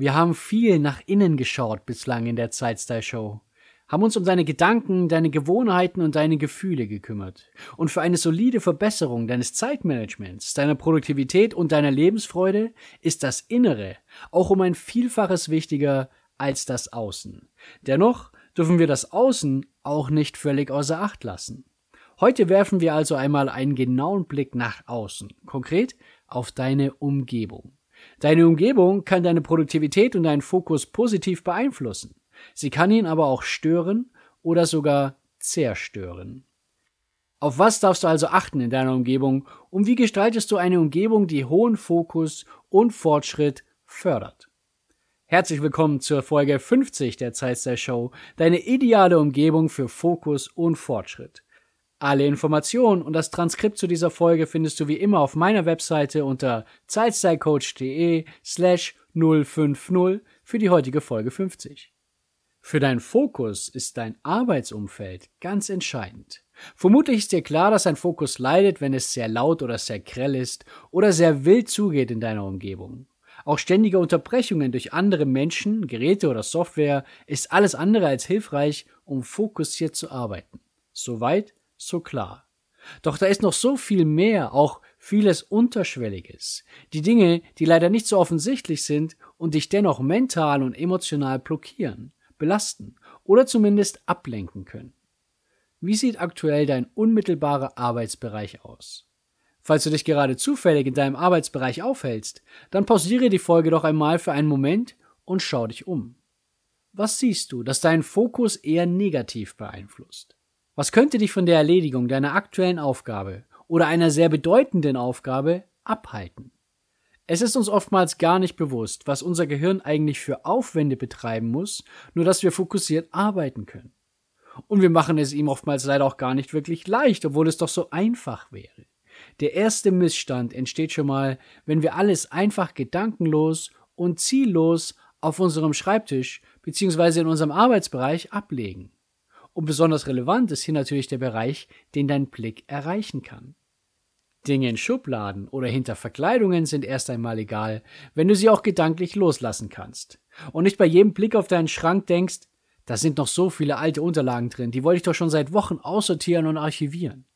Wir haben viel nach innen geschaut bislang in der Zeitstyle Show, haben uns um deine Gedanken, deine Gewohnheiten und deine Gefühle gekümmert. Und für eine solide Verbesserung deines Zeitmanagements, deiner Produktivität und deiner Lebensfreude ist das Innere auch um ein Vielfaches wichtiger als das Außen. Dennoch dürfen wir das Außen auch nicht völlig außer Acht lassen. Heute werfen wir also einmal einen genauen Blick nach außen, konkret auf deine Umgebung. Deine Umgebung kann deine Produktivität und deinen Fokus positiv beeinflussen. Sie kann ihn aber auch stören oder sogar zerstören. Auf was darfst du also achten in deiner Umgebung und wie gestaltest du eine Umgebung, die hohen Fokus und Fortschritt fördert? Herzlich willkommen zur Folge 50 der Zeitstyle Show, deine ideale Umgebung für Fokus und Fortschritt. Alle Informationen und das Transkript zu dieser Folge findest du wie immer auf meiner Webseite unter zeitstylecoach.de slash 050 für die heutige Folge 50. Für deinen Fokus ist dein Arbeitsumfeld ganz entscheidend. Vermutlich ist dir klar, dass dein Fokus leidet, wenn es sehr laut oder sehr grell ist oder sehr wild zugeht in deiner Umgebung. Auch ständige Unterbrechungen durch andere Menschen, Geräte oder Software ist alles andere als hilfreich, um fokussiert zu arbeiten. Soweit so klar. Doch da ist noch so viel mehr, auch vieles Unterschwelliges. Die Dinge, die leider nicht so offensichtlich sind und dich dennoch mental und emotional blockieren, belasten oder zumindest ablenken können. Wie sieht aktuell dein unmittelbarer Arbeitsbereich aus? Falls du dich gerade zufällig in deinem Arbeitsbereich aufhältst, dann pausiere die Folge doch einmal für einen Moment und schau dich um. Was siehst du, das deinen Fokus eher negativ beeinflusst? Was könnte dich von der Erledigung deiner aktuellen Aufgabe oder einer sehr bedeutenden Aufgabe abhalten? Es ist uns oftmals gar nicht bewusst, was unser Gehirn eigentlich für Aufwände betreiben muss, nur dass wir fokussiert arbeiten können. Und wir machen es ihm oftmals leider auch gar nicht wirklich leicht, obwohl es doch so einfach wäre. Der erste Missstand entsteht schon mal, wenn wir alles einfach gedankenlos und ziellos auf unserem Schreibtisch bzw. in unserem Arbeitsbereich ablegen. Und besonders relevant ist hier natürlich der Bereich, den dein Blick erreichen kann. Dinge in Schubladen oder hinter Verkleidungen sind erst einmal egal, wenn du sie auch gedanklich loslassen kannst. Und nicht bei jedem Blick auf deinen Schrank denkst, da sind noch so viele alte Unterlagen drin, die wollte ich doch schon seit Wochen aussortieren und archivieren.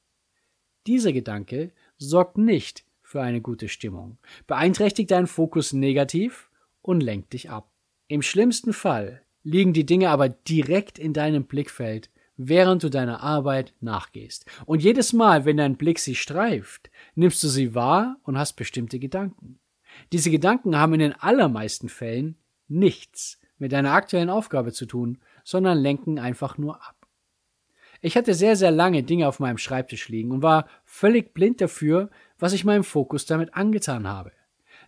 Dieser Gedanke sorgt nicht für eine gute Stimmung, beeinträchtigt deinen Fokus negativ und lenkt dich ab. Im schlimmsten Fall liegen die Dinge aber direkt in deinem Blickfeld, während du deiner Arbeit nachgehst. Und jedes Mal, wenn dein Blick sie streift, nimmst du sie wahr und hast bestimmte Gedanken. Diese Gedanken haben in den allermeisten Fällen nichts mit deiner aktuellen Aufgabe zu tun, sondern lenken einfach nur ab. Ich hatte sehr, sehr lange Dinge auf meinem Schreibtisch liegen und war völlig blind dafür, was ich meinem Fokus damit angetan habe.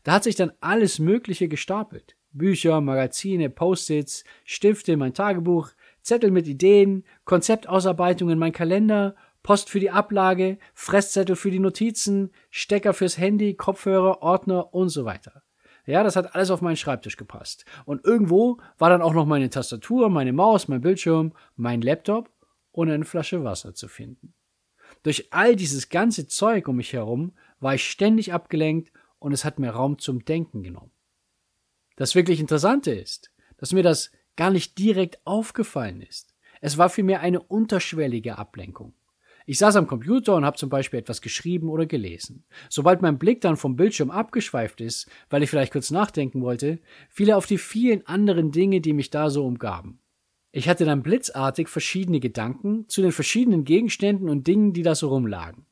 Da hat sich dann alles Mögliche gestapelt. Bücher, Magazine, Post-its, Stifte, mein Tagebuch, Zettel mit Ideen, Konzeptausarbeitungen, mein Kalender, Post für die Ablage, Fresszettel für die Notizen, Stecker fürs Handy, Kopfhörer, Ordner und so weiter. Ja, das hat alles auf meinen Schreibtisch gepasst. Und irgendwo war dann auch noch meine Tastatur, meine Maus, mein Bildschirm, mein Laptop und eine Flasche Wasser zu finden. Durch all dieses ganze Zeug um mich herum war ich ständig abgelenkt und es hat mir Raum zum Denken genommen. Das wirklich Interessante ist, dass mir das gar nicht direkt aufgefallen ist. Es war vielmehr eine unterschwellige Ablenkung. Ich saß am Computer und habe zum Beispiel etwas geschrieben oder gelesen. Sobald mein Blick dann vom Bildschirm abgeschweift ist, weil ich vielleicht kurz nachdenken wollte, fiel er auf die vielen anderen Dinge, die mich da so umgaben. Ich hatte dann blitzartig verschiedene Gedanken zu den verschiedenen Gegenständen und Dingen, die da so rumlagen.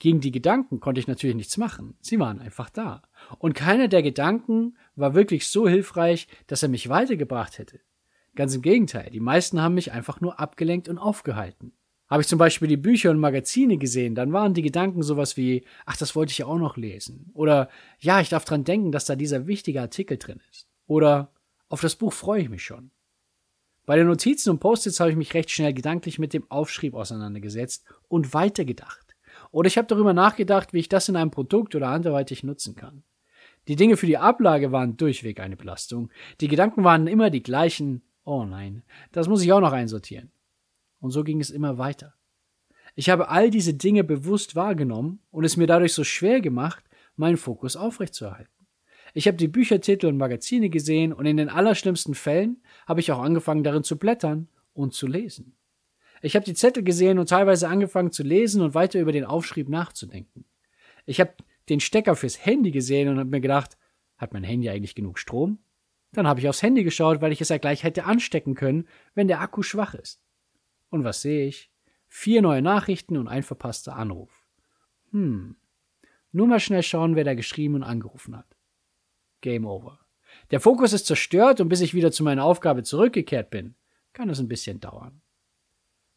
Gegen die Gedanken konnte ich natürlich nichts machen. Sie waren einfach da. Und keiner der Gedanken war wirklich so hilfreich, dass er mich weitergebracht hätte. Ganz im Gegenteil, die meisten haben mich einfach nur abgelenkt und aufgehalten. Habe ich zum Beispiel die Bücher und Magazine gesehen, dann waren die Gedanken sowas wie, ach, das wollte ich ja auch noch lesen. Oder, ja, ich darf dran denken, dass da dieser wichtige Artikel drin ist. Oder, auf das Buch freue ich mich schon. Bei den Notizen und Post-its habe ich mich recht schnell gedanklich mit dem Aufschrieb auseinandergesetzt und weitergedacht. Oder ich habe darüber nachgedacht, wie ich das in einem Produkt oder anderweitig nutzen kann. Die Dinge für die Ablage waren durchweg eine Belastung. Die Gedanken waren immer die gleichen. Oh nein, das muss ich auch noch einsortieren. Und so ging es immer weiter. Ich habe all diese Dinge bewusst wahrgenommen und es mir dadurch so schwer gemacht, meinen Fokus aufrechtzuerhalten. Ich habe die Büchertitel und Magazine gesehen und in den allerschlimmsten Fällen habe ich auch angefangen darin zu blättern und zu lesen. Ich habe die Zettel gesehen und teilweise angefangen zu lesen und weiter über den Aufschrieb nachzudenken. Ich habe den Stecker fürs Handy gesehen und habe mir gedacht, hat mein Handy eigentlich genug Strom? Dann habe ich aufs Handy geschaut, weil ich es ja gleich hätte anstecken können, wenn der Akku schwach ist. Und was sehe ich? Vier neue Nachrichten und ein verpasster Anruf. Hm. Nur mal schnell schauen, wer da geschrieben und angerufen hat. Game over. Der Fokus ist zerstört und bis ich wieder zu meiner Aufgabe zurückgekehrt bin, kann es ein bisschen dauern.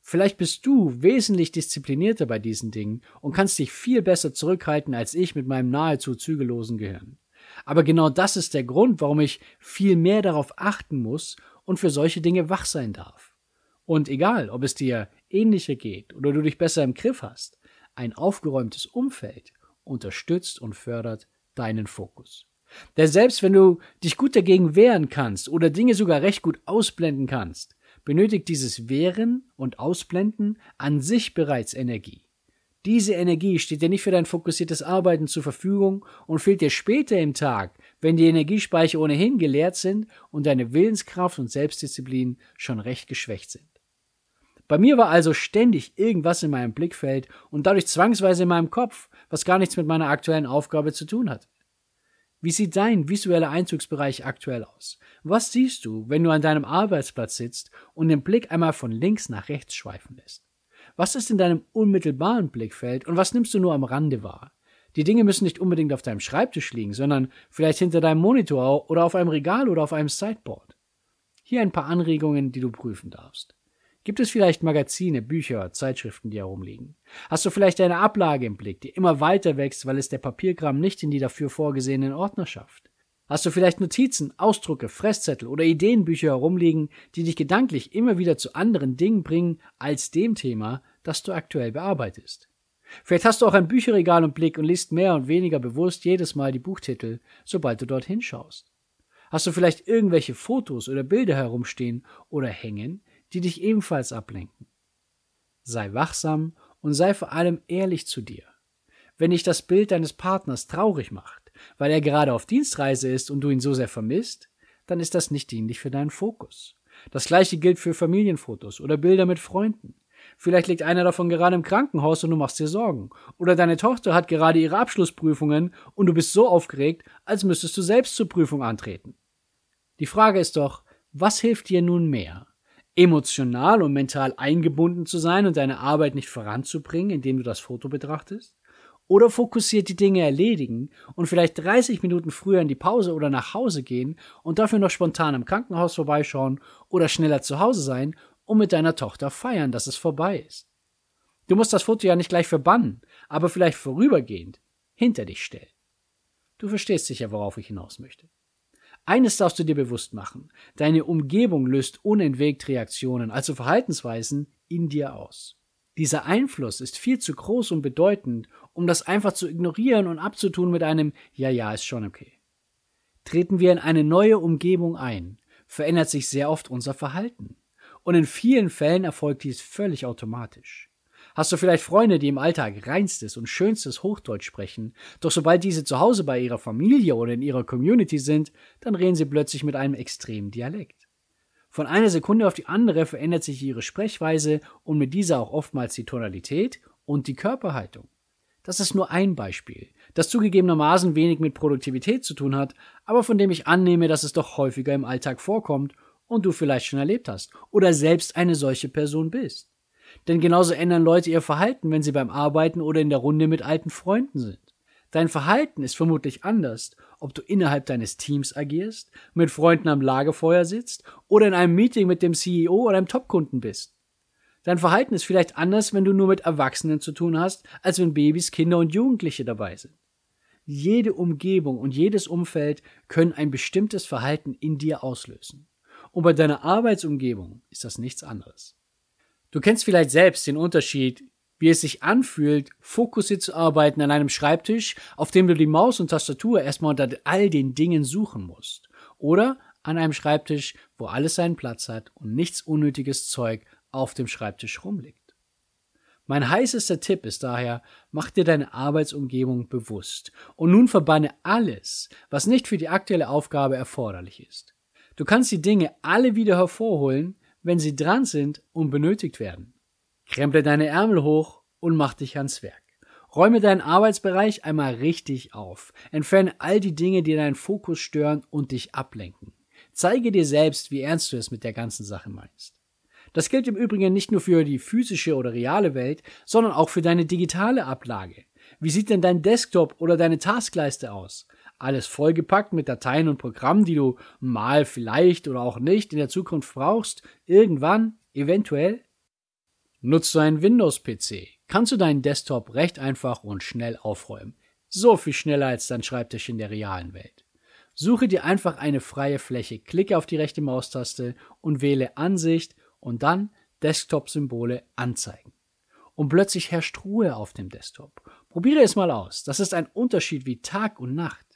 Vielleicht bist du wesentlich disziplinierter bei diesen Dingen und kannst dich viel besser zurückhalten als ich mit meinem nahezu zügellosen Gehirn. Aber genau das ist der Grund, warum ich viel mehr darauf achten muss und für solche Dinge wach sein darf. Und egal, ob es dir ähnlicher geht oder du dich besser im Griff hast, ein aufgeräumtes Umfeld unterstützt und fördert deinen Fokus. Denn selbst wenn du dich gut dagegen wehren kannst oder Dinge sogar recht gut ausblenden kannst, benötigt dieses Wehren und Ausblenden an sich bereits Energie. Diese Energie steht dir nicht für dein fokussiertes Arbeiten zur Verfügung und fehlt dir später im Tag, wenn die Energiespeicher ohnehin geleert sind und deine Willenskraft und Selbstdisziplin schon recht geschwächt sind. Bei mir war also ständig irgendwas in meinem Blickfeld und dadurch zwangsweise in meinem Kopf, was gar nichts mit meiner aktuellen Aufgabe zu tun hat. Wie sieht dein visueller Einzugsbereich aktuell aus? Was siehst du, wenn du an deinem Arbeitsplatz sitzt und den Blick einmal von links nach rechts schweifen lässt? Was ist in deinem unmittelbaren Blickfeld und was nimmst du nur am Rande wahr? Die Dinge müssen nicht unbedingt auf deinem Schreibtisch liegen, sondern vielleicht hinter deinem Monitor oder auf einem Regal oder auf einem Sideboard. Hier ein paar Anregungen, die du prüfen darfst. Gibt es vielleicht Magazine, Bücher, Zeitschriften, die herumliegen? Hast du vielleicht eine Ablage im Blick, die immer weiter wächst, weil es der Papierkram nicht in die dafür vorgesehenen Ordner schafft? Hast du vielleicht Notizen, Ausdrucke, Fresszettel oder Ideenbücher herumliegen, die dich gedanklich immer wieder zu anderen Dingen bringen als dem Thema, das du aktuell bearbeitest? Vielleicht hast du auch ein Bücherregal im Blick und liest mehr und weniger bewusst jedes Mal die Buchtitel, sobald du dorthin schaust. Hast du vielleicht irgendwelche Fotos oder Bilder herumstehen oder hängen, die dich ebenfalls ablenken. Sei wachsam und sei vor allem ehrlich zu dir. Wenn dich das Bild deines Partners traurig macht, weil er gerade auf Dienstreise ist und du ihn so sehr vermisst, dann ist das nicht dienlich für deinen Fokus. Das gleiche gilt für Familienfotos oder Bilder mit Freunden. Vielleicht liegt einer davon gerade im Krankenhaus und du machst dir Sorgen. Oder deine Tochter hat gerade ihre Abschlussprüfungen und du bist so aufgeregt, als müsstest du selbst zur Prüfung antreten. Die Frage ist doch, was hilft dir nun mehr? Emotional und mental eingebunden zu sein und deine Arbeit nicht voranzubringen, indem du das Foto betrachtest? Oder fokussiert die Dinge erledigen und vielleicht 30 Minuten früher in die Pause oder nach Hause gehen und dafür noch spontan im Krankenhaus vorbeischauen oder schneller zu Hause sein und mit deiner Tochter feiern, dass es vorbei ist. Du musst das Foto ja nicht gleich verbannen, aber vielleicht vorübergehend hinter dich stellen. Du verstehst sicher, worauf ich hinaus möchte. Eines darfst du dir bewusst machen. Deine Umgebung löst unentwegt Reaktionen, also Verhaltensweisen, in dir aus. Dieser Einfluss ist viel zu groß und bedeutend, um das einfach zu ignorieren und abzutun mit einem Ja, ja, ist schon okay. Treten wir in eine neue Umgebung ein, verändert sich sehr oft unser Verhalten. Und in vielen Fällen erfolgt dies völlig automatisch. Hast du vielleicht Freunde, die im Alltag reinstes und schönstes Hochdeutsch sprechen, doch sobald diese zu Hause bei ihrer Familie oder in ihrer Community sind, dann reden sie plötzlich mit einem extremen Dialekt. Von einer Sekunde auf die andere verändert sich ihre Sprechweise und mit dieser auch oftmals die Tonalität und die Körperhaltung. Das ist nur ein Beispiel, das zugegebenermaßen wenig mit Produktivität zu tun hat, aber von dem ich annehme, dass es doch häufiger im Alltag vorkommt und du vielleicht schon erlebt hast oder selbst eine solche Person bist. Denn genauso ändern Leute ihr Verhalten, wenn sie beim Arbeiten oder in der Runde mit alten Freunden sind. Dein Verhalten ist vermutlich anders, ob du innerhalb deines Teams agierst, mit Freunden am Lagerfeuer sitzt oder in einem Meeting mit dem CEO oder einem Topkunden bist. Dein Verhalten ist vielleicht anders, wenn du nur mit Erwachsenen zu tun hast, als wenn Babys, Kinder und Jugendliche dabei sind. Jede Umgebung und jedes Umfeld können ein bestimmtes Verhalten in dir auslösen. Und bei deiner Arbeitsumgebung ist das nichts anderes. Du kennst vielleicht selbst den Unterschied, wie es sich anfühlt, fokussiert zu arbeiten an einem Schreibtisch, auf dem du die Maus und Tastatur erstmal unter all den Dingen suchen musst. Oder an einem Schreibtisch, wo alles seinen Platz hat und nichts unnötiges Zeug auf dem Schreibtisch rumliegt. Mein heißester Tipp ist daher, mach dir deine Arbeitsumgebung bewusst und nun verbanne alles, was nicht für die aktuelle Aufgabe erforderlich ist. Du kannst die Dinge alle wieder hervorholen, wenn sie dran sind und benötigt werden. Kremple deine Ärmel hoch und mach dich ans Werk. Räume deinen Arbeitsbereich einmal richtig auf. Entferne all die Dinge, die deinen Fokus stören und dich ablenken. Zeige dir selbst, wie ernst du es mit der ganzen Sache meinst. Das gilt im Übrigen nicht nur für die physische oder reale Welt, sondern auch für deine digitale Ablage. Wie sieht denn dein Desktop oder deine Taskleiste aus? Alles vollgepackt mit Dateien und Programmen, die du mal vielleicht oder auch nicht in der Zukunft brauchst, irgendwann, eventuell? Nutzt du einen Windows-PC, kannst du deinen Desktop recht einfach und schnell aufräumen. So viel schneller als dein Schreibtisch in der realen Welt. Suche dir einfach eine freie Fläche, klicke auf die rechte Maustaste und wähle Ansicht und dann Desktop-Symbole anzeigen. Und plötzlich herrscht Ruhe auf dem Desktop. Probiere es mal aus. Das ist ein Unterschied wie Tag und Nacht.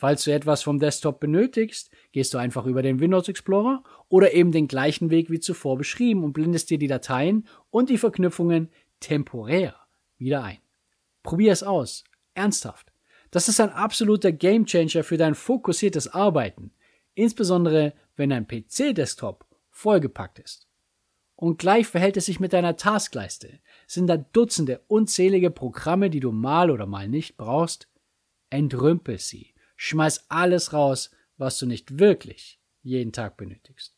Falls du etwas vom Desktop benötigst, gehst du einfach über den Windows Explorer oder eben den gleichen Weg wie zuvor beschrieben und blendest dir die Dateien und die Verknüpfungen temporär wieder ein. Probier es aus. Ernsthaft. Das ist ein absoluter Gamechanger für dein fokussiertes Arbeiten. Insbesondere, wenn dein PC-Desktop vollgepackt ist. Und gleich verhält es sich mit deiner Taskleiste. Sind da Dutzende unzählige Programme, die du mal oder mal nicht brauchst? Entrümpel sie Schmeiß alles raus, was du nicht wirklich jeden Tag benötigst.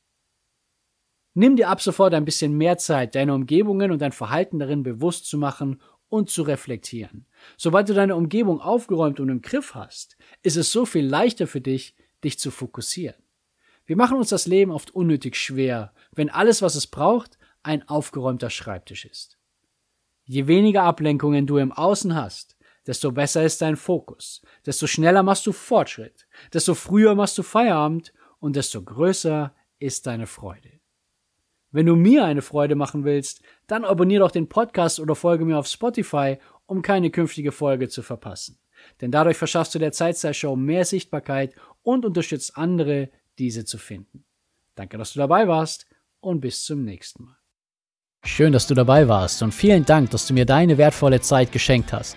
Nimm dir ab sofort ein bisschen mehr Zeit, deine Umgebungen und dein Verhalten darin bewusst zu machen und zu reflektieren. Sobald du deine Umgebung aufgeräumt und im Griff hast, ist es so viel leichter für dich, dich zu fokussieren. Wir machen uns das Leben oft unnötig schwer, wenn alles, was es braucht, ein aufgeräumter Schreibtisch ist. Je weniger Ablenkungen du im Außen hast, desto besser ist dein Fokus, desto schneller machst du Fortschritt, desto früher machst du Feierabend und desto größer ist deine Freude. Wenn du mir eine Freude machen willst, dann abonniere doch den Podcast oder folge mir auf Spotify, um keine künftige Folge zu verpassen. Denn dadurch verschaffst du der Zeitzeitshow mehr Sichtbarkeit und unterstützt andere, diese zu finden. Danke, dass du dabei warst und bis zum nächsten Mal. Schön, dass du dabei warst und vielen Dank, dass du mir deine wertvolle Zeit geschenkt hast.